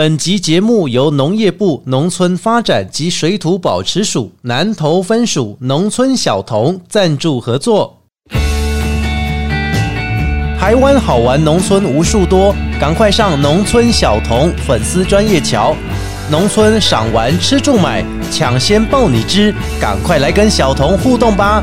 本集节目由农业部农村发展及水土保持署南投分署农村小童赞助合作。台湾好玩农村无数多，赶快上农村小童粉丝专业瞧，农村赏玩吃住买，抢先报你知，赶快来跟小童互动吧！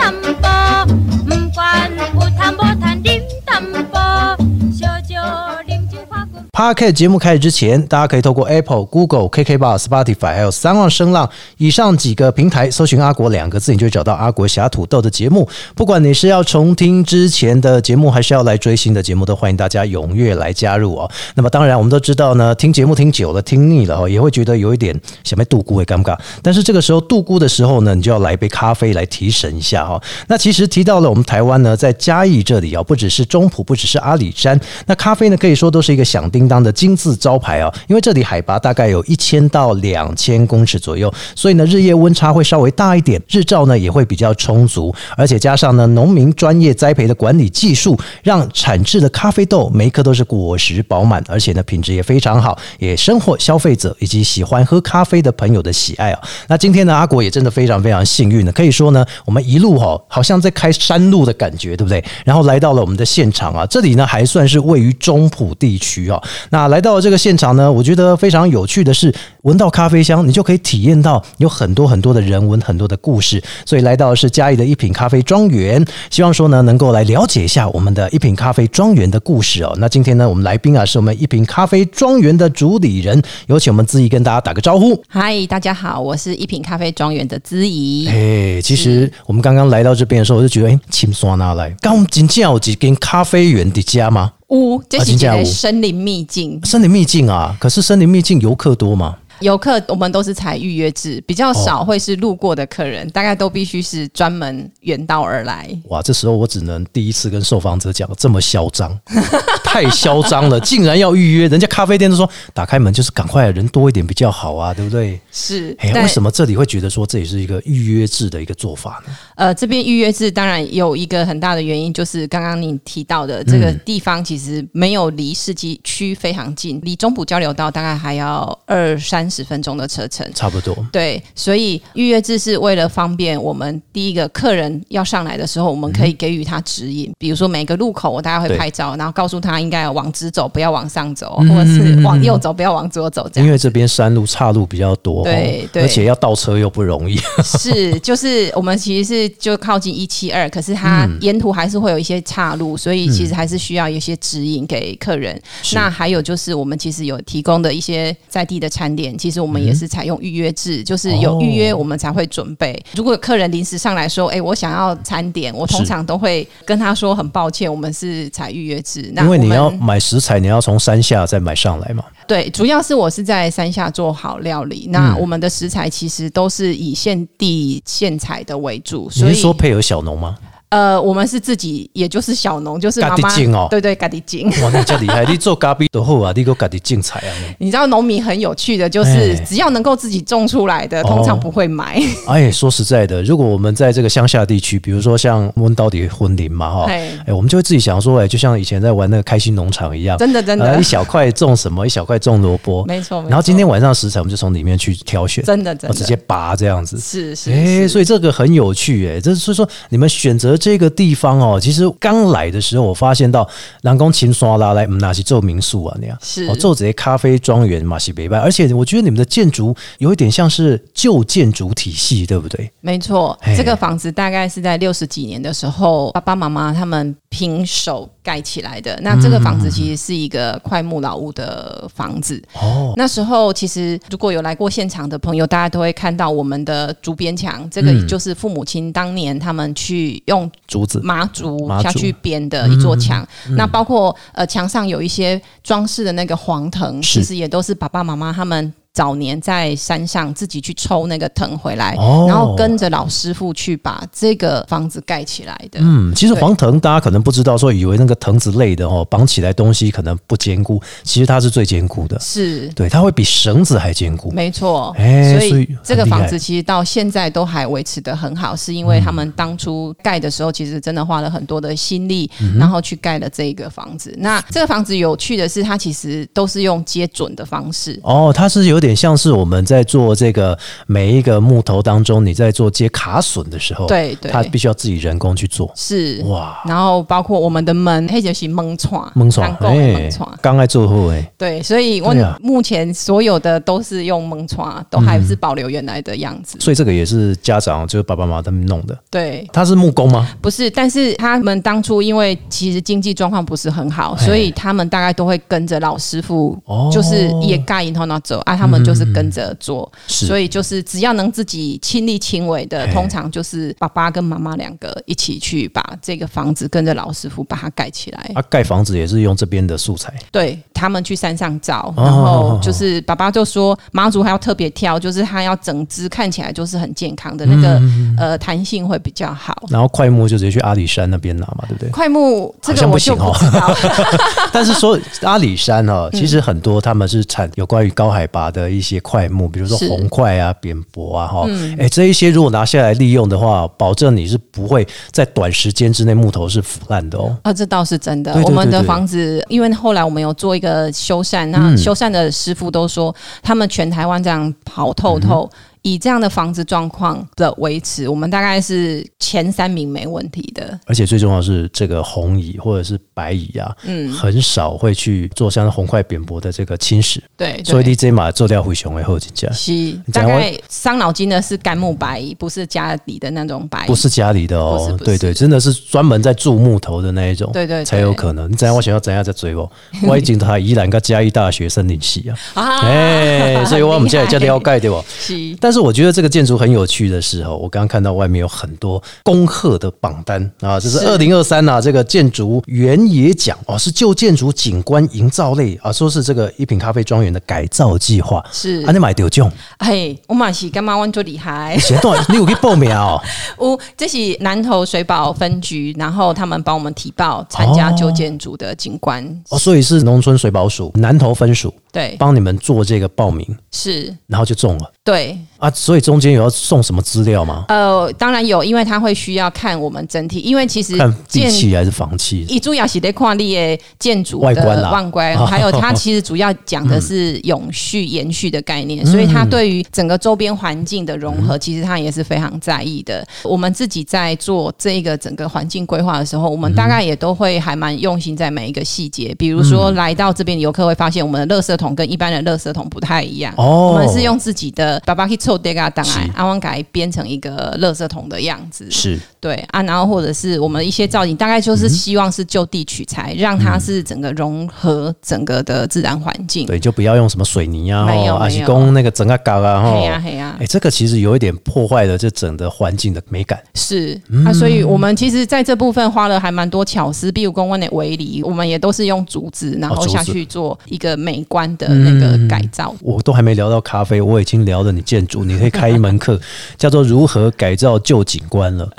Podcast 节目开始之前，大家可以透过 Apple、Google、KK Bar、Spotify 还有三浪声浪以上几个平台搜寻“阿国”两个字，你就会找到阿国侠土豆的节目。不管你是要重听之前的节目，还是要来追新的节目，都欢迎大家踊跃来加入哦。那么当然，我们都知道呢，听节目听久了、听腻了哦，也会觉得有一点想被度孤会尴尬。但是这个时候度孤的时候呢，你就要来一杯咖啡来提神一下哈、哦。那其实提到了我们台湾呢，在嘉义这里啊、哦，不只是中埔，不只是阿里山，那咖啡呢可以说都是一个响叮当的金字招牌啊、因为这里海拔大概有一千到两千公尺左右，所以呢日夜温差会稍微大一点，日照呢也会比较充足，而且加上呢农民专业栽培的管理技术，让产制的咖啡豆每一颗都是果实饱满，而且呢品质也非常好，也深获消费者以及喜欢喝咖啡的朋友的喜爱啊。那今天呢阿国也真的非常非常幸运的，可以说呢我们一路哈、好像在开山路的感觉，对不对？然后来到了我们的现场啊，这里呢还算是位于中埔地区啊。那来到这个现场呢，我觉得非常有趣的是，闻到咖啡香，你就可以体验到有很多很多的人文、很多的故事。所以来到的是嘉义的一品咖啡庄园，希望说呢能够来了解一下我们的一品咖啡庄园的故事哦。那今天呢，我们来宾啊是我们一品咖啡庄园的主理人，有请我们资怡跟大家打个招呼。嗨，大家好，我是一品咖啡庄园的资怡。哎，其实我们刚刚来到这边的时候，我就觉得，哎，轻松拿来，刚我们真正有几间咖啡园的家吗？呜，这是一啊真的森林秘境。森林秘境啊，可是森林秘境游客多吗？游客我们都是采预约制，比较少会是路过的客人，大概都必须是专门远道而来。哇，这时候我只能第一次跟受访者讲，这么嚣张，太嚣张了，竟然要预约，人家咖啡店都说打开门就是赶快人多一点比较好啊，对不对？是，哎，但为什么这里会觉得说这也是一个预约制的一个做法呢？呃，这边预约制当然有一个很大的原因，就是刚刚你提到的这个地方其实没有离市区区非常近，离中埔交流道大概还要二三十分钟的车程。差不多，对，所以预约制是为了方便我们第一个客人要上来的时候，我们可以给予他指引，比如说每个路口我大概会拍照，然后告诉他应该要往直走，不要往上走，或者是往右走，不要往左走，这样。因为这边山路岔路比较多，哦对对。而且要倒车又不容易，是，就是我们其实是就靠近一七二，可是它嗯沿途还是会有一些岔路，所以其实还是需要一些指引给客人。是那还有就是我们其实有提供的一些在地的餐点，其实我们也是采用预约制，就是有预约我们才会准备。如果客人临时上来说，哎、我想要餐点，我通常都会跟他说很抱歉，我们是采预约制。那因为你要买食材，你要从山下再买上来嘛。对，主要是我是在山下做好料理，嗯那我们的食材其实都是以现地现采的为主，你所以是说配合小农吗？呃，我们是自己，也就是小农，就是妈妈家己种哦对对，咖喱精。哇，那这厉害！你做咖啡都好啊，你个家己种菜啊。你知道农民很有趣的，就是哎只要能够自己种出来的，通常不会买。哎，说实在的，如果我们在这个乡下地区，比如说像温到底婚林嘛，哈，嘿哎，我们就会自己想说，哎，就像以前在玩那个开心农场一样，真的真的呃一小块种什么，一小块种萝卜，没错没错然后今天晚上食材我们就从里面去挑选，真的真的直接拔这样子。是是哎，所以这个很有趣哎，这所以说你们选择这个地方哦，其实刚来的时候我发现到南宫琴刷拉来，嗯，那是做民宿啊那样，是哦，做这些咖啡庄园嘛西北拜，而且我觉得你们的建筑有一点像是旧建筑体系，对不对？没错嘿。这个房子大概是在六十几年的时候，爸爸妈妈他们平手盖起来的。那这个房子其实是一个快木老屋的房子。哦，那时候其实如果有来过现场的朋友，大家都会看到我们的竹边墙，这个嗯就是父母亲当年他们去用竹子。麻竹下去编的一座墙。那包括呃墙上有一些装饰的那个黄藤，其实也都是爸爸妈妈他们早年在山上自己去抽那个藤回来，哦然后跟着老师傅去把这个房子盖起来的。嗯，其实黄藤大家可能不知道，说以为那个藤子类的哦，绑起来东西可能不坚固，其实它是最坚固的，是。对，它会比绳子还坚固。没错，哎所以所以这个房子其实到现在都还维持的很好，是因为他们当初盖的时候，其实真的花了很多的心力，嗯然后去盖了这个房子。那这个房子有趣的是，它其实都是用接准的方式，哦，它是有点像是我们在做这个每一个木头当中，你在做接卡榫的时候，对对它必须要自己人工去做。是哇，然后包括我们的门，黑就是蒙窗，蒙床单拱的蒙窗。刚爱做后哎，对，所以我目前所有的都是用蒙窗，都还是保留原来的样子。所以这个也是家长就是爸爸妈妈他们弄的。对，他是木工吗？不是，但是他们当初因为其实经济状况不是很好，所以他们大概都会跟着老师傅，哦就是也盖银头那走啊，他们就是跟着做，是所以就是只要能自己亲力亲为的，通常就是爸爸跟妈妈两个一起去把这个房子跟着老师傅把它盖起来。啊，盖房子也是用这边的素材。对他们去山上找，哦然后就是爸爸就说妈祖还要特别挑，就是他要整只看起来就是很健康的那个、嗯呃弹性会比较好。然后快木就直接去阿里山那边拿嘛，对不对？快木这好像不个我就行哦不知道，但是说阿里山哈、嗯其实很多他们是产有关于高海拔的一些块木，比如说红块啊、扁柏啊哈，嗯哎、这一些如果拿下来利用的话，保证你是不会在短时间之内木头是腐烂的哦。啊，这倒是真的。对对我们的房子，因为后来我们有做一个修缮，那嗯修缮的师傅都说，他们全台湾这样跑透透。嗯以这样的房子状况的维持，我们大概是前三名没问题的。而且最重要的是，这个红蚁或者是白蚁啊，嗯，很少会去做像红块扁薄的这个侵蚀，对，所以对你这马做掉灰熊会后进价，是大概伤脑筋的是干木白蚁，不是家里的那种白蚁。不是家里的哦，不是不是对对，真的是专门在铸木头的那一种，对对对才有可能。你怎样？我想要怎样在追我？我已经他宜兰跟嘉义大学森林系啊，啊哎、所以我们现在叫了解对吧？是但是我觉得这个建筑很有趣的是哦，我刚刚看到外面有很多恭贺的榜单啊，这是是二零二三呐这个建筑原野奖哦，是旧建筑景观营造类啊，说是这个一品咖啡庄园的改造计划。是啊，，你买得奖，嘿，我嘛是干嘛我做厉害。前段你有去报名哦？哦，这是南投水保分局，然后他们帮我们提报参加旧建筑的景观，哦，所以是农村水保署南投分署对，帮你们做这个报名，是，然后就中了对，啊。所以中间有要送什么资料吗？呃，当然有，因为他会需要看我们整体，因为其实看地建气还是房气？一主要是得看你的建筑外观啦的外观，还有它其实主要讲的是永续、延续的概念，所以它对于整个周边环境的融合，其实它也是非常在意的。我们自己在做这个整个环境规划的时候，我们大概也都会还蛮用心在每一个细节，比如说来到这边的游客会发现，我们的垃圾桶跟一般的垃圾桶不太一样。哦我们是用自己的爸爸去凑这个档是案，阿旺改编成一个垃圾桶的样子。是对啊，然后或者是我们一些造型，大概就是希望是就地取材，让它是整个融合整个的自然环境。对，就不要用什么水泥啊，没有哦啊是没有供那个整个搞啊，哈嘿。呀黑呀哎，，这个其实有一点破坏了这整个环境的美感。是啊，所以我们其实在这部分花了还蛮多巧思，比如公问的围篱，我们也都是用竹子，然后下去做一个美观的那个改造。我都还没聊到咖啡，我已经聊了你建筑，你可以开一门课，叫做如何改造旧景观了。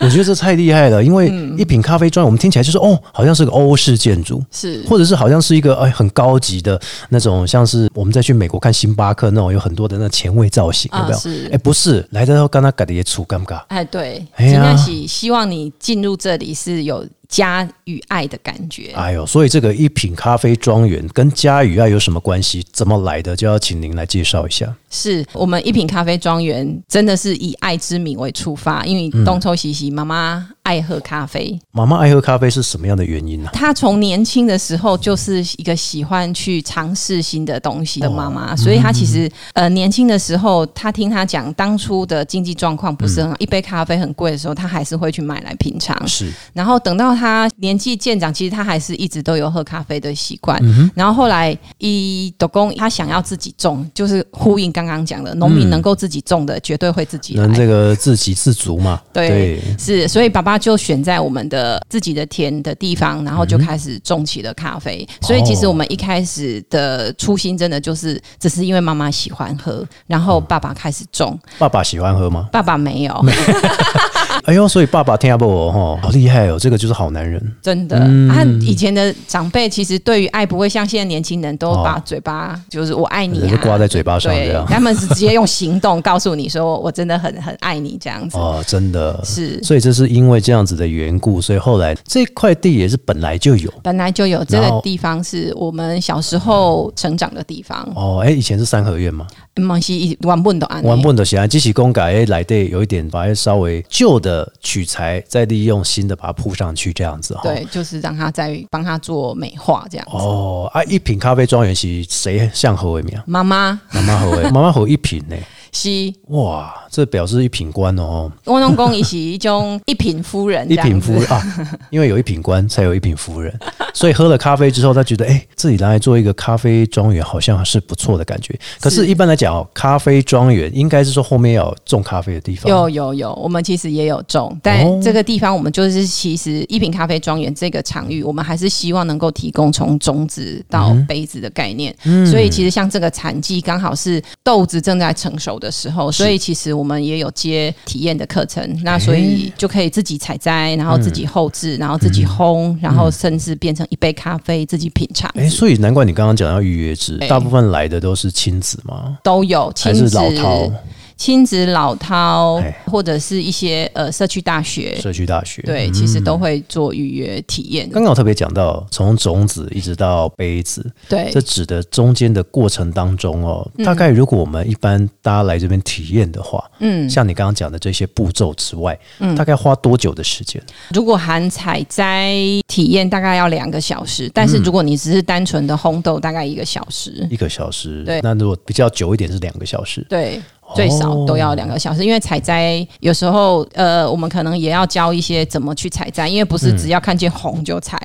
我觉得这太厉害了，因为一品咖啡砖，我们听起来就是哦，好像是个欧式建筑，是或者是好像是一个哎很高级的那种，像是我们再去美国看星巴克那种有很多的那前卫造型，有没有？啊是哎，不是，来的时候刚刚改的也粗尴尬。哎，对，哎呀尽量是希望你进入这里是有家与爱的感觉。哎呦，所以这个一品咖啡庄园跟家与爱有什么关系？怎么来的？就要请您来介绍一下。是我们一品咖啡庄园真的是以爱之名为出发，因为东抽西西妈妈爱喝咖啡，妈妈爱喝咖啡是什么样的原因呢、她从年轻的时候就是一个喜欢去尝试新的东西的妈妈，所以她其实呃年轻的时候，她听她讲当初的经济状况不是很好，一杯咖啡很贵的时候，她还是会去买来品尝。是。然后等到她年纪渐长，其实她还是一直都有喝咖啡的习惯。然后后来一斗公她想要自己种，就是呼应刚刚讲的，农民能够自己种的，绝对会自己。能这个自给自足嘛？对，是，所以爸爸爸就选在我们的自己的田的地方，然后就开始种起了咖啡。所以其实我们一开始的初心真的就是只是因为妈妈喜欢喝，然后爸爸开始种，爸爸喜欢喝吗？爸爸没有，哎呦，所以爸爸听不？我哈，好厉害哦，这个就是好男人。真的。啊，以前的长辈其实对于爱不会像现在年轻人都把嘴巴就是我爱你啊。就挂在嘴巴上这对样，他们是直接用行动告诉你说我真的很很爱你这样子。哦，真的。是。所以这是因为这样子的缘故，所以后来这块地也是本来就有。本来就有这个地方是我们小时候成长的地方，哦，哎，以前是三合院吗，嘛是一原本都安尼原本的喜欢机器工改哎来的有一点把稍微旧的取材，再利用新的把它铺上去，这样子哈。。对，就是让他再帮他做美化这样子。哦啊，一品咖啡庄园是谁向何为名？妈妈妈妈何为？妈妈何一品呢？是哇，这表示一品官哦，我拢讲伊是一种一品夫人一，品夫人啊，因为有一品官才有一品夫人，所以喝了咖啡之后，他觉得哎、自己拿来做一个咖啡庄园好像是不错的感觉。可是，一般来讲哦，咖啡庄园应该是说后面要有种咖啡的地方。有有有，我们其实也有种，哦。但这个地方我们就是其实一品咖啡庄园这个场域，我们还是希望能够提供从种子到嗯。杯子的概念。所以其实像这个产季刚好是豆子正在成熟的时候，所以其实我们也有接体验的课程，那所以就可以自己采摘，然后自己后置，然后自己烘，然后甚至变成一杯咖啡自己品尝。哎、所以难怪你刚刚讲要预约制，大部分来的都是亲子吗，都有亲还是子、老饕亲子、老饕哎，或者是一些呃社区大学，社区大学？对，其实都会做预约体验。刚刚我特别讲到，从种子一直到杯子，对这指的中间的过程当中哦，大概如果我们一般大家来这边体验的话，嗯，像你刚刚讲的这些步骤之外，嗯大概花多久的时间？如果含采摘体验，大概要两个小时；但是如果你只是单纯的烘豆，大概一个小时。一个小时。对那如果比较久一点是两个小时。对，最少都要两个小时，因为采摘有时候呃，我们可能也要教一些怎么去采摘，因为不是只要看见红就采，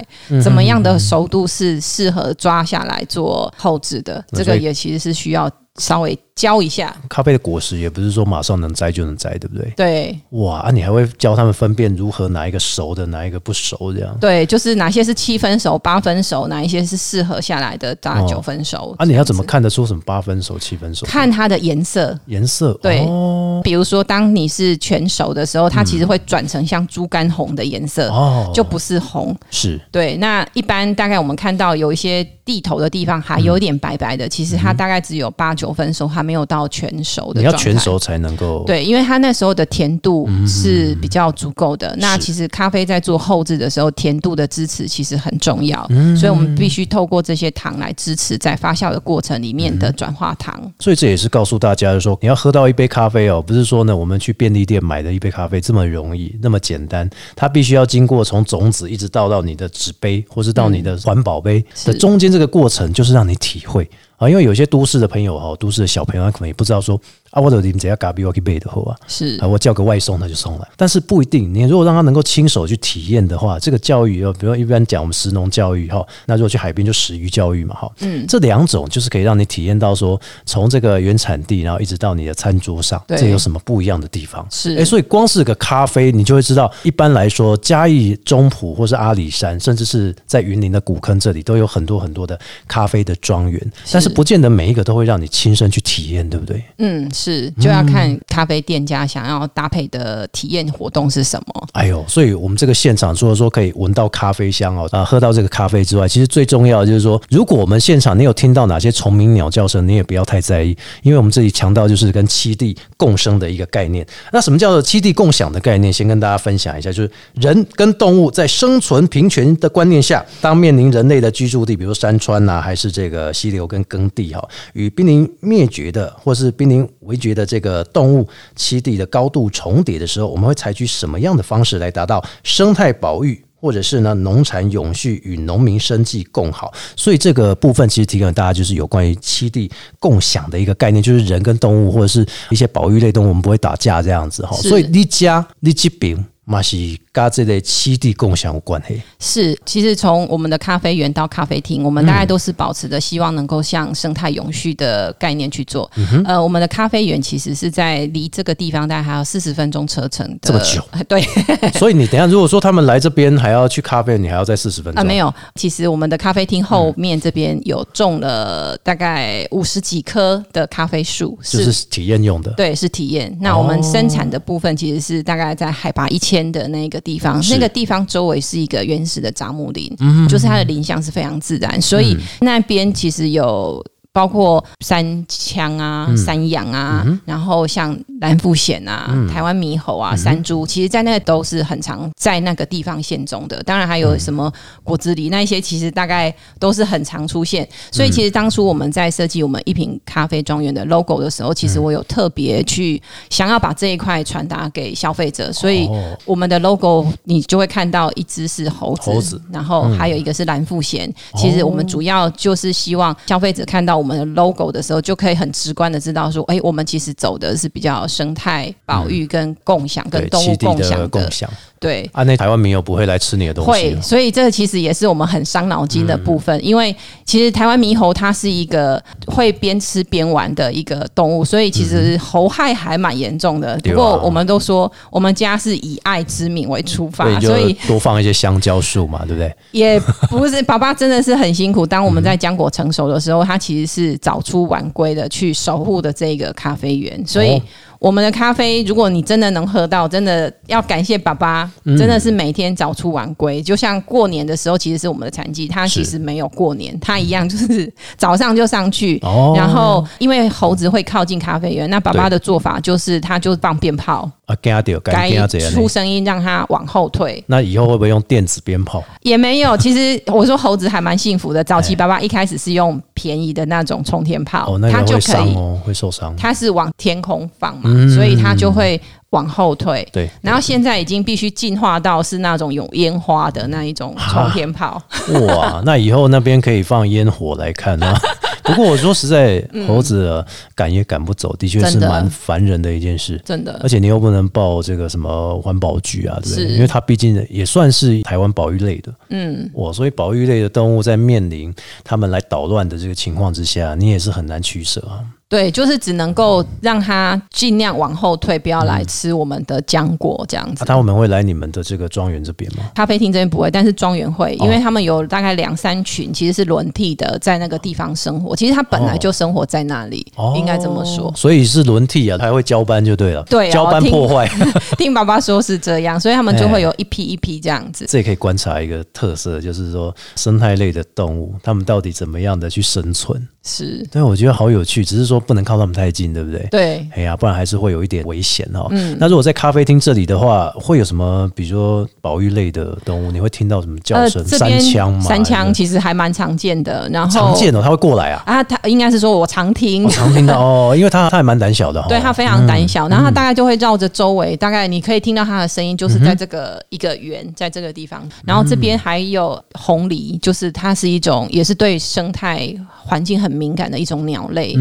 怎么样的熟度是适合抓下来做后置的，这个也其实是需要稍微教一下。咖啡的果实也不是说马上能摘就能摘，对不对？对哇，啊、你还会教他们分辨如何哪一个熟的，哪一个不熟，这样。对，就是哪些是七分熟、八分熟，哪一些是适合下来的大概九分熟。啊，你要怎么看得出什么八分熟、七分熟？看它的颜色？颜色。对哦比如说，当你是全熟的时候，它其实会转成像猪肝红的颜色，哦，就不是红。是对，那一般大概我们看到有一些地头的地方还有点白白的，其实它大概只有八九分熟，还没有到全熟的你要全熟才能够。对，因为它那时候的甜度是比较足够的。那其实咖啡在做后置的时候，甜度的支持其实很重要，嗯所以我们必须透过这些糖来支持在发酵的过程里面嗯的转化糖。所以这也是告诉大家，就是说你要喝到一杯咖啡哦，不是是说呢我们去便利店买的一杯咖啡这么容易、那么简单，它必须要经过从种子一直倒到你的纸杯，或是到你的环保杯的中间这个过程，就是让你体会啊。因为有些都市的朋友哈，都市的小朋友他可能也不知道说啊，我的你们只要咖啡我去背的后啊。是啊，我叫个外送他就送来，但是不一定。你如果让他能够亲手去体验的话，这个教育哦，比如说一般讲我们食农教育哈，那如果去海边就食鱼教育嘛哈，嗯，这两种就是可以让你体验到说，从这个原产地，然后一直到你的餐桌上，这有什么不一样的地方？是哎，所以光是个咖啡，你就会知道，一般来说，嘉义中埔或是阿里山，甚至是在云林的古坑这里，都有很多很多的咖啡的庄园，但是不见得每一个都会让你亲身去体验，对不对？嗯，是就要看咖啡店家想要搭配的体验活动是什么。哎呦，所以我们这个现场除了说可以闻到咖啡香哦，啊，喝到这个咖啡之外，其实最重要的就是说，如果我们现场你有听到哪些虫鸣鸟叫声，你也不要太在意，因为我们这里强调就是跟七地共生的一个概念。那什么叫做七地共享的概念？先跟大家分享一下，就是人跟动物在生存平权的观念下，当面临人类的居住地，比如山川呐、还是这个溪流跟耕地哈，与濒临灭绝的或是濒临危绝的这个动物栖地的高度重叠的时候，我们会采取什么样的方式来达到生态保育？或者是呢，农产永续与农民生计共好，所以这个部分其实提供给大家就是有关于栖地共享的一个概念，就是人跟动物或者是一些保育类动物，我们不会打架这样子哈。所以你家你这边嘛是跟这类七地共享有关系。是，其实从我们的咖啡园到咖啡厅，我们大概都是保持着希望能够向生态永续的概念去做。嗯呃，我们的咖啡园其实是在离这个地方大概还有四十分钟车程的，这么久？对，所以你等一下，如果说他们来这边还要去咖啡，你还要再四十分钟啊，没有，其实我们的咖啡厅后面这边有种了大概五十几棵的咖啡树，就是体验用的。对，是体验。那我们生产的部分其实是大概在海拔一千的那个地方，那个地方周围是一个原始的樟木林，嗯就是它的林相是非常自然，所以那边其实有。包括山羌啊、嗯。山羊啊，然后像蓝腹鹇啊、嗯。台湾猕猴啊、山猪，其实在那都是很常在那个地方现种的。当然还有什么果子狸那一些，其实大概都是很常出现。所以其实当初我们在设计我们一品咖啡庄园的 logo 的时候，其实我有特别去想要把这一块传达给消费者，所以哦我们的 logo 你就会看到一只是猴子，猴子。然后还有一个是蓝腹鹇。其实我们主要就是希望消费者看到我们的 logo 的时候，就可以很直观的知道说，哎、我们其实走的是比较生态保育跟共享、跟，动物共享的，共享。对。啊，那台湾民友不会来吃你的东西会，哦。所以这个其实也是我们很伤脑筋的部分，因为其实台湾猕猴它是一个会边吃边玩的一个动物，所以其实猴害还蛮严重的。不过我们都说我们家是以爱之名为出发，所以多放一些香蕉树嘛，对不对？也不是爸爸真的是很辛苦。当我们在浆果成熟的时候，他其实是早出晚归的去守护的这个咖啡园，所以哦。我们的咖啡，如果你真的能喝到，真的要感谢爸爸，嗯。真的是每天早出晚归。就像过年的时候，其实是我们的产季，他其实没有过年，他一样就是早上就上去，哦。然后因为猴子会靠近咖啡园，那爸爸的做法就是他就放鞭炮，啊，出。声音让它往后退。那以后会不会用电子鞭炮？也没有，其实我说猴子还蛮幸福的。早期哎爸爸一开始是用便宜的那种冲天炮，哦，那就可以，哦，会受伤。它是往天空放嘛，嗯所以它就会往后退。对，然后现在已经必须进化到是那种有烟花的那一种冲天炮，哇，那以后那边可以放烟火来看啊。不过我说实在，猴子啊赶也赶不走，的确是蛮烦人的一件事。真的而且你又不能报这个什么环保局啊，对不对？因为它毕竟也算是台湾保育类的，嗯，我，所以保育类的动物在面临他们来捣乱的这个情况之下，你也是很难取舍啊。对，就是只能够让它尽量往后退，不要来吃我们的浆果这样子那。他们会来你们的这个庄园这边吗？咖啡厅这边不会，但是庄园会，哦因为他们有大概两三群，其实是轮替的，在那个地方生活。其实他本来就生活在那里，哦应该这么说。所以是轮替啊，还会交班就对了。对 哦交班破坏，听爸爸说是这样，所以他们就哎会有一批一批这样子。这也可以观察一个特色，就是说生态类的动物，它们到底怎么样的去生存？是，对，我觉得好有趣，只是说不能靠他们太近，对不对？对。哎呀，不然还是会有一点危险哦。嗯那如果在咖啡厅这里的话，会有什么，比如说保育类的动物，你会听到什么叫声？山呃这边羌吗？山还是羌其实还蛮常见的，然后常见哦，它会过来啊。啊，它应该是说我常听我，常听到 哦，因为它它还蛮胆小的。对他非常胆小，然后它大概就会绕着周围，大概你可以听到它的声音，就是在这个一个圆，在这个地方。然后这边还有红狸，就是它是一种也是对生态环境很敏感的一种鸟类。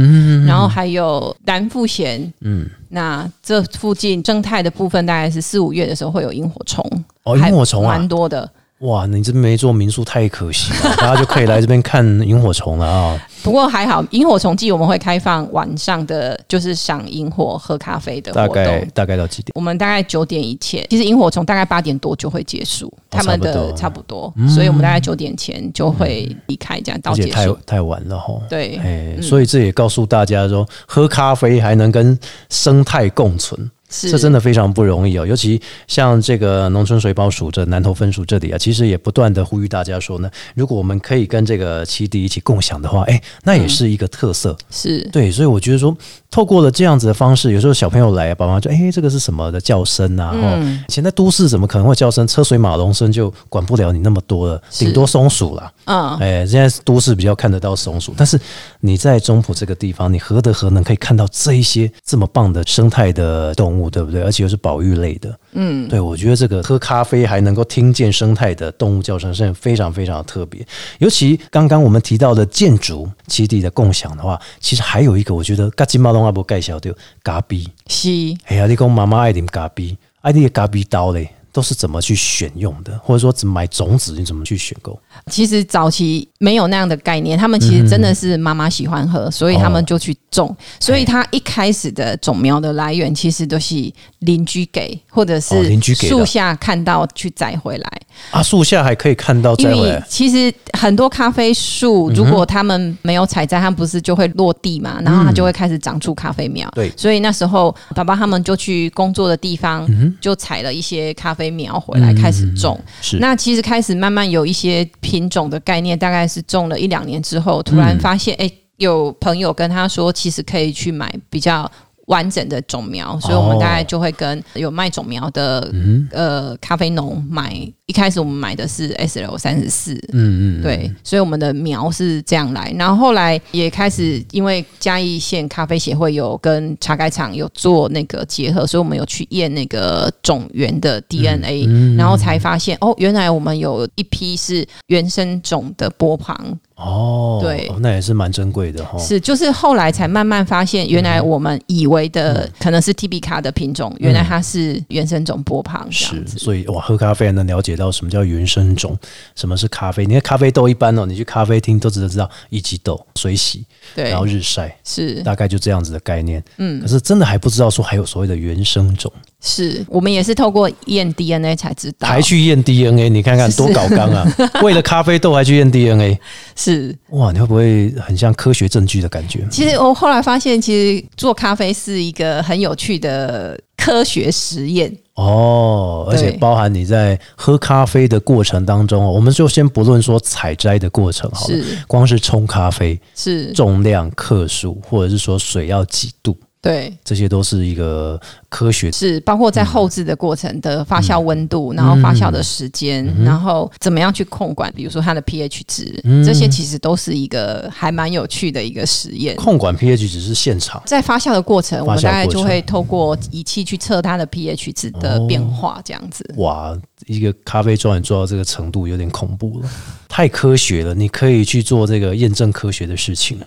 然后还有蓝腹鹇，嗯，那这附近生态的部分大概是四五月的时候会有萤火虫，哦，还萤火虫啊蛮，多的。哇，你这没做民宿太可惜了，大家就可以来这边看萤火虫了啊。不过还好，萤火虫季我们会开放晚上的，就是赏萤火、喝咖啡的大活动。概大概到几点？我们大概九点以前，其实萤火虫大概八点多就会结束，他们的差差不多，所以我们大概九点前就会离开，这样到而且太结束。太晚了哈。对，哎，所以这也告诉大家说，喝咖啡还能跟生态共存，是这真的非常不容易哦。尤其像这个农村水保署这南投分署这里啊，其实也不断的呼吁大家说呢，如果我们可以跟这个七弟一起共享的话，哎，那也是一个特色。是对，所以我觉得说，透过了这样子的方式，有时候小朋友来啊，爸妈就哎，这个是什么的叫声啊？哦，嗯以前在都市怎么可能会叫声？车水马龙声就管不了你那么多了，顶多松鼠啦。嗯，哎，现在都市比较看得到松鼠，但是你在中埔这个地方，你何德何能可以看到这一些这么棒的生态的动物，对不对？而且又是保育类的，嗯，对，我觉得这个喝咖啡还能够听见生态的动物叫声，是非常非常的特别。尤其刚刚我们提到的建筑基地的共享的话，其实还有一个，我觉得嘎吉马龙阿无介绍着咖啡。是哎呀，你讲妈妈爱啉咖啡，爱你的咖啡豆嘞，都是怎么去选用的，或者说怎么买种子，你怎么去选购？其实早期没有那样的概念，他们其实真的是妈妈喜欢喝，所以他们就去种。所以他一开始的种苗的来源，其实都是邻居给，或者哦是邻居给树下看到去摘回来。啊，树下还可以看到摘回来，其实很多咖啡树，如果他们没有采摘，它不是就会落地嘛，然后它就会开始长出咖啡苗。对所以那时候爸爸他们就去工作的地方，就采了一些咖啡苗回来开始种。是那其实开始慢慢有一些品种的概念，大概是种了一两年之后，突然发现，哎、有朋友跟他说，其实可以去买比较。完整的种苗，所以我们大概就会跟有卖种苗的、呃咖啡农买。一开始我们买的是 S L 三十四，嗯嗯，对，所以我们的苗是这样来，然后后来也开始因为嘉义县咖啡协会有跟茶改厂有做那个结合，所以我们有去验那个种源的 DNA，、然后才发现哦，原来我们有一批是原生种的波旁，哦，对哦那也是蛮珍贵的哈。是就是后来才慢慢发现，原来我们以为的可能是 T B 卡的品种，原来它是原生种波旁是，子。所以哇，喝咖啡还能了解到什么叫原生种，什么是咖啡。你看咖啡豆一般哦，你去咖啡厅都只知道一级豆、水洗，对然，后日晒，是大概就这样子的概念。嗯，可是真的还不知道说还有所谓的原生种，是，我们也是透过验 DNA 才知道，还去验 DNA，你看看多搞纲啊！为了咖啡豆还去验 DNA，是。哇，你会不会很像科学证据的感觉？其实我后来发现，其实做咖啡是一个很有趣的科学实验。哦，而且包含你在喝咖啡的过程当中哦，我们就先不论说采摘的过程好了，是。光是冲咖啡是，重量、克数，或者是说水要几度，对，这些都是一个科学。是包括在后置的过程的发酵温度，然后发酵的时间，然后怎么样去控管，比如说它的 pH 值，这些其实都是一个还蛮有趣的一个实验。控管 pH 值是现场，在发酵的过程，我们大概就会透过仪器去测它的 pH 值的变化，这样子。哇，一个咖啡庄园做到这个程度有点恐怖了，太科学了，你可以去做这个验证科学的事情。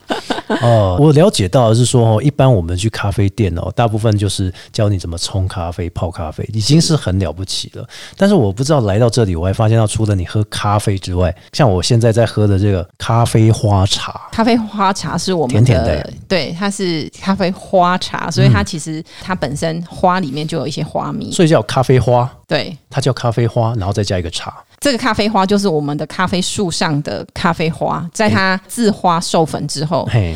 哦，我了解到的是说哦，一般我们去咖啡店哦，大部分就是教你怎么冲咖啡、泡咖啡，已经是很了不起了。但是我不知道来到这里，我还发现到除了你喝咖啡之外，像我现在在喝的这个咖啡花茶，咖啡花茶是我们甜甜的的，对，它是咖啡花茶，所以它其实它本身花里面就有一些花蜜。所以叫咖啡花，对，它叫咖啡花，然后再加一个茶。这个咖啡花就是我们的咖啡树上的咖啡花，在它自花授粉之后，嘿，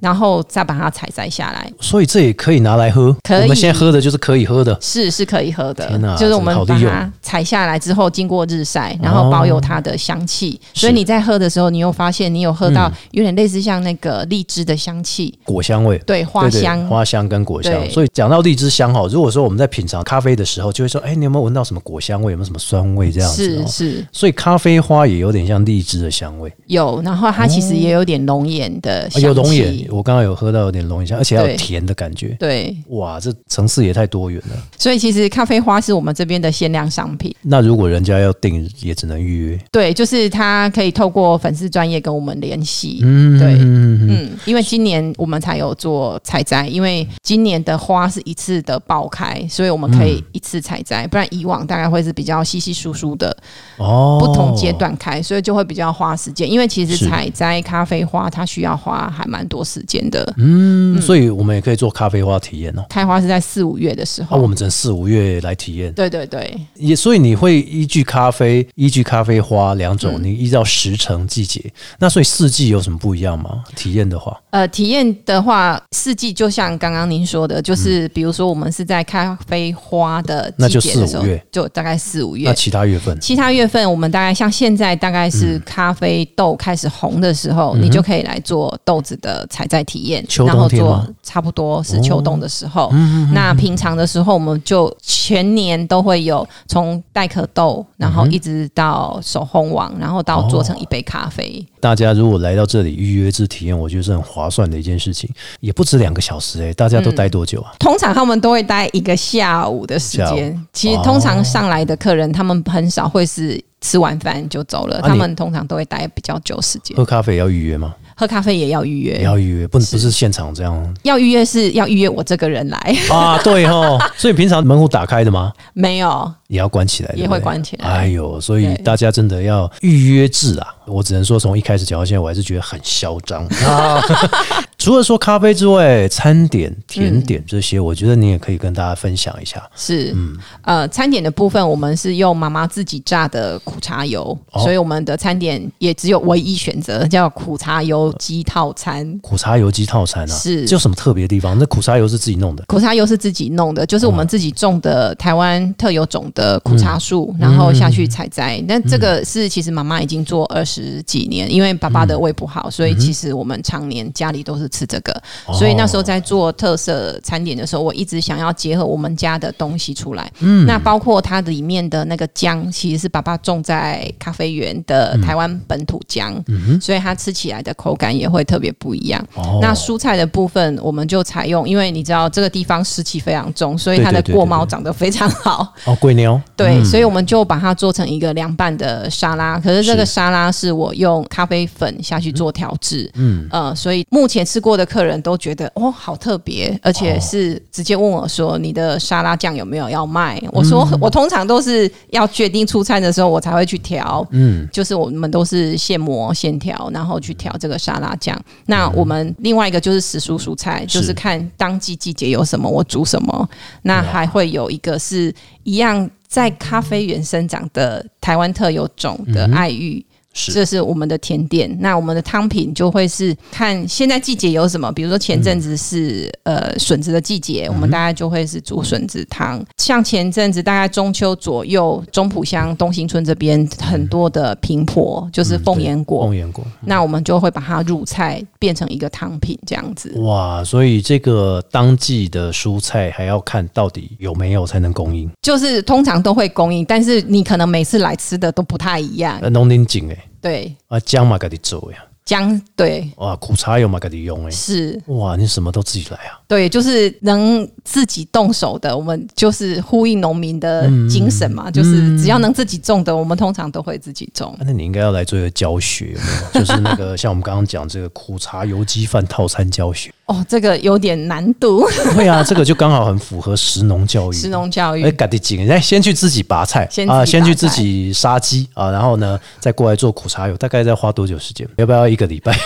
然后再把它采摘下来，所以这也可以拿来喝。可以我们现在喝的就是可以喝的。是是可以喝的天哪。就是我们把它采下来之后，经过日晒，然后保有它的香气。是所以你在喝的时候，你又发现你有喝到有点类似像那个荔枝的香气，果香味，对花对对香。花香跟果香。所以讲到荔枝香哈，如果说我们在品尝咖啡的时候，就会说，哎，你有没有闻到什么果香味？有没有什么酸味这样子哦？是是所以咖啡花也有点像荔枝的香味，有，然后它其实也有点龙眼的香气，啊有龙眼，我刚刚有喝到有点龙眼香，而且还有甜的感觉。对，哇，这城市也太多元了。所以其实咖啡花是我们这边的限量商品。那如果人家要订，也只能预约。对，就是他可以透过粉丝专业跟我们联系。嗯，对嗯嗯，因为今年我们才有做采摘，因为今年的花是一次的爆开，所以我们可以一次采摘，不然以往大概会是比较稀稀疏疏的哦，不同阶段开，所以就会比较花时间。因为其实采摘咖啡花它需要花还蛮多时间的，嗯，所以我们也可以做咖啡花体验哦。开花是在四五月的时啊，候。我们整四五月来体验，对对对，也所以你会依据咖啡、依据咖啡花两种，嗯。你依照时程、季节，那所以四季有什么不一样吗？体验的话，呃，体验的话，四季就像刚刚您说的，就是比如说我们是在咖啡花的嗯那就季节的时候四五月，就大概四五月。那。其他月份？其他月份，我们大概像现在大概是嗯。咖啡豆开始红的时候，你就可以来做豆子的采摘体验，然后做差不多是秋冬的时候。嗯那平常的时候，我们就全年都会有从带壳豆，然嗯后一直到手烘网，然后到做成一杯咖啡。大家如果来到这里预约制体验，我觉得是很划算的一件事情，也不止两个小时诶、大家都待多久啊？通常他们都会待一个下午的时下间。其实通常上来的客人，他们很少会是吃完饭就走了，啊他们通常都会待比较久时间。喝咖啡也要预约吗？喝咖啡也要预约，要预约，不不是现场这样要预约是要预约我这个人来，啊？对哦，所以平常门户打开的吗？没有也要关起来，也会关起来哎呦，所以大家真的要预约制啊！我只能说，从一开始讲到现在，我还是觉得很嚣张啊。除了说咖啡之外，餐点、甜点这些，我觉得你也可以跟大家分享一下。是，嗯呃，餐点的部分我们是用妈妈自己榨的苦茶油，哦所以我们的餐点也只有唯一选择叫苦茶油鸡套餐。苦茶油鸡套餐啊，是这有什么特别的地方？那苦茶油是自己弄的，苦茶油是自己弄的，就是我们自己种的台湾特有种的苦茶嗯树，然后下去采摘。那这个是其实妈妈已经做二十几年，因为爸爸的胃不好，所以其实我们常年家里都是吃这个。哦。所以那时候在做特色餐点的时候，我一直想要结合我们家的东西出来。嗯，那包括它里面的那个姜，其实是爸爸种在咖啡园的台湾本土姜，所以它吃起来的口感也会特别不一样。哦。那蔬菜的部分，我们就采用，因为你知道这个地方湿气非常重，所以它的过猫长得非常好。哦，贵牛，对，所以我们就把它做成一个凉拌的沙拉。可是这个沙拉是我用咖啡粉下去做调制，嗯，呃，所以目前吃过的客人都觉得哦，好特别，而且是直接问我说你的沙拉酱有没有要卖？我说我通常都是要决定出餐的时候我才会去调，嗯，就是我们都是现磨现调，然后去调这个沙拉酱。那我们另外一个就是时蔬蔬菜，就是是看当季季节有什么我煮什么。那还会有一个是一样在咖啡园生长的台湾特有种的爱玉。是这是我们的甜点，那我们的汤品就会是看现在季节有什么，比如说前阵子是、呃笋子的季节，我们大概就会是煮笋子汤。像前阵子大概中秋左右，中埔乡东兴村这边很多的平婆，就是凤眼果，凤眼果，那我们就会把它入菜变成一个汤品这样子。哇！所以这个当季的蔬菜还要看到底有没有才能供应。就是通常都会供应，但是你可能每次来吃的都不太一样。呃，农林景哎，对，啊，姜嘛给你做呀，姜对哇，苦茶油嘛给你用哎，是，哇，你什么都自己来啊。对，就是能自己动手的，我们就是呼应农民的精神嘛，就是只要能自己种的，我们通常都会自己种。那你应该要来做一个教学，有没有 就是那个像我们刚刚讲这个苦茶油鸡饭套餐教学。哦，这个有点难度，对啊，这个就刚好很符合食农教育。食农教育哎，赶紧紧，哎，先去自己拔菜先啊，先去自己杀鸡啊，然后呢，再过来做苦茶油，大概再花多久时间？要不要一个礼拜？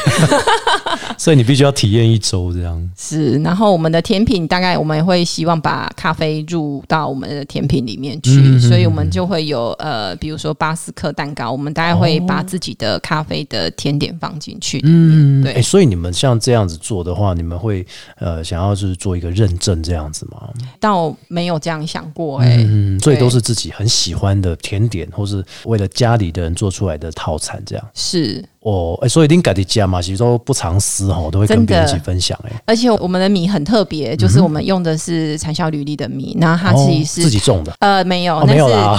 所以你必须要体验一周这样。是。然后我们的甜品大概我们也会希望把咖啡入到我们的甜品里面去，嗯所以我们就会有呃，比如说巴斯克蛋糕，我们大概会把自己的咖啡的甜点放进去里面。对哎、，所以你们像这样子做的话，你们会呃想要就是做一个认证这样子吗？倒没有这样想过哎、嗯，所以都是自己很喜欢的甜点，或是为了家里的人做出来的套餐这样。是。哦，哎、所以一定改的家嘛，其实都不常私哈，都会跟别人一起分享、哎，而且我们的米很特别，就是我们用的是产销履历的米，然后它自己哦是、自己种的，呃没有，没有啦。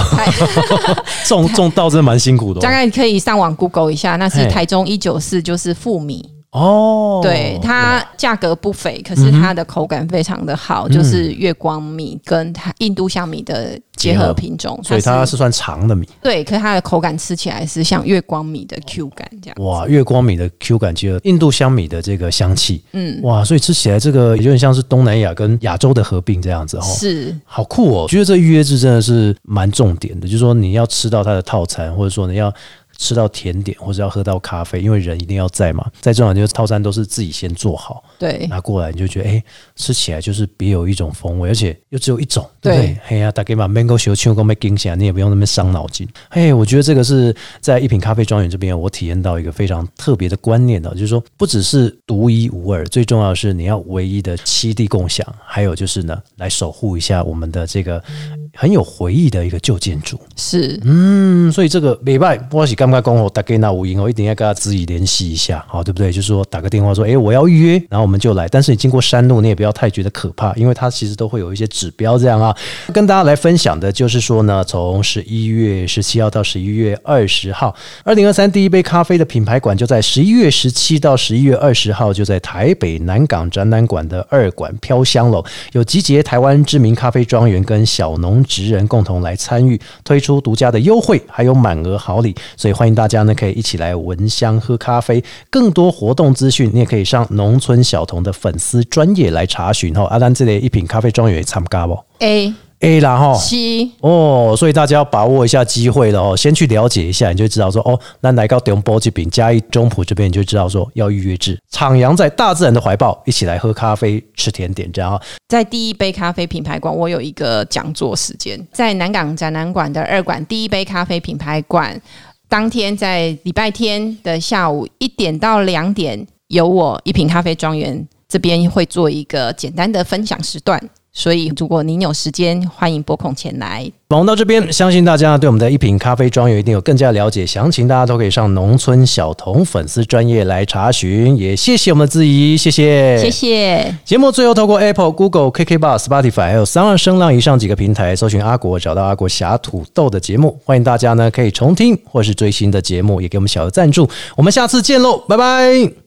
种种稻真的蛮辛苦的、哦。大概可以上网 Google 一下，那是台中一九四，就是富米，哦，对它价格不菲，可是它的口感非常的好，就是月光米跟它印度香米的结合品种，所以它是算长的米。对，可是它的口感吃起来是像月光米的 Q 感这样。哇，月光米的 Q 感结合印度香米的这个香气，嗯，哇，所以吃起来这个有点像是东南亚跟亚洲的合并这样子哦。是好酷哦！觉得这预约制真的是蛮重点的，就是说你要吃到它的套餐，或者说你要吃到甜点，或者要喝到咖啡，因为人一定要在嘛。在这种就是套餐都是自己先做好，对拿过来你就觉得哎、吃起来就是别有一种风味，而且又只有一种，对不对对？嘿呀、大概把 mango 小青公被惊起来，你也不用那么伤脑筋。嘿，我觉得这个是在一品咖啡庄园这边，我体验到一个非常特别的观念的，就是说不只是独一无二，最重要的是你要唯一的七地共享，还有就是呢，来守护一下我们的这个很有回忆的一个旧建筑。是，嗯，所以这个礼拜我是刚刚跟我打给那无音，我一定要跟他自己联系一下，好，对不对？就是说打个电话说，诶，我要预约，然后我们就来。但是你经过山路，你也不要太觉得可怕，因为它其实都会有一些指标这样啊。跟大家来分享的就是说呢，从十一月十七号到十一月二十号，二零二三第一杯咖啡的品牌馆就在十一月十七到十一月二十号，就在台北南港展览馆的二馆飘香楼，有集结台湾知名咖啡庄园跟小农职人共同来参与，推出独家的优惠，还有满额好礼，所以欢迎大家呢可以一起来闻香喝咖啡。更多活动资讯，你也可以上农村小童的粉丝专业来查询哦。阿丹这里一品咖啡庄园参加不 A？A 啦哈。C 哦，所以大家要把握一下机会了哦，先去了解一下，你就知道说哦，那来到中波这边嘉义中埔这边，你就知道说要预约制，徜徉在大自然的怀抱，一起来喝咖啡、吃甜点，这样哈。在第一杯咖啡品牌馆，我有一个讲座时间，在南港展览馆的二馆第一杯咖啡品牌馆，当天在礼拜天的下午一点到两点，有我一品咖啡庄园这边会做一个简单的分享时段，所以如果您有时间，欢迎拨空前来。访问到这边，相信大家对我们的一品咖啡庄园一定有更加了解，详情大家都可以上农村小童粉丝专业来查询。也谢谢我们的质疑，谢谢，谢谢。节目最后透过 Apple、Google、KK Bar、Spotify 还有三万声浪以上几个平台搜寻阿国，找到阿国侠土豆的节目。欢迎大家呢可以重听或是最新的节目，也给我们小额赞助。我们下次见喽，拜拜。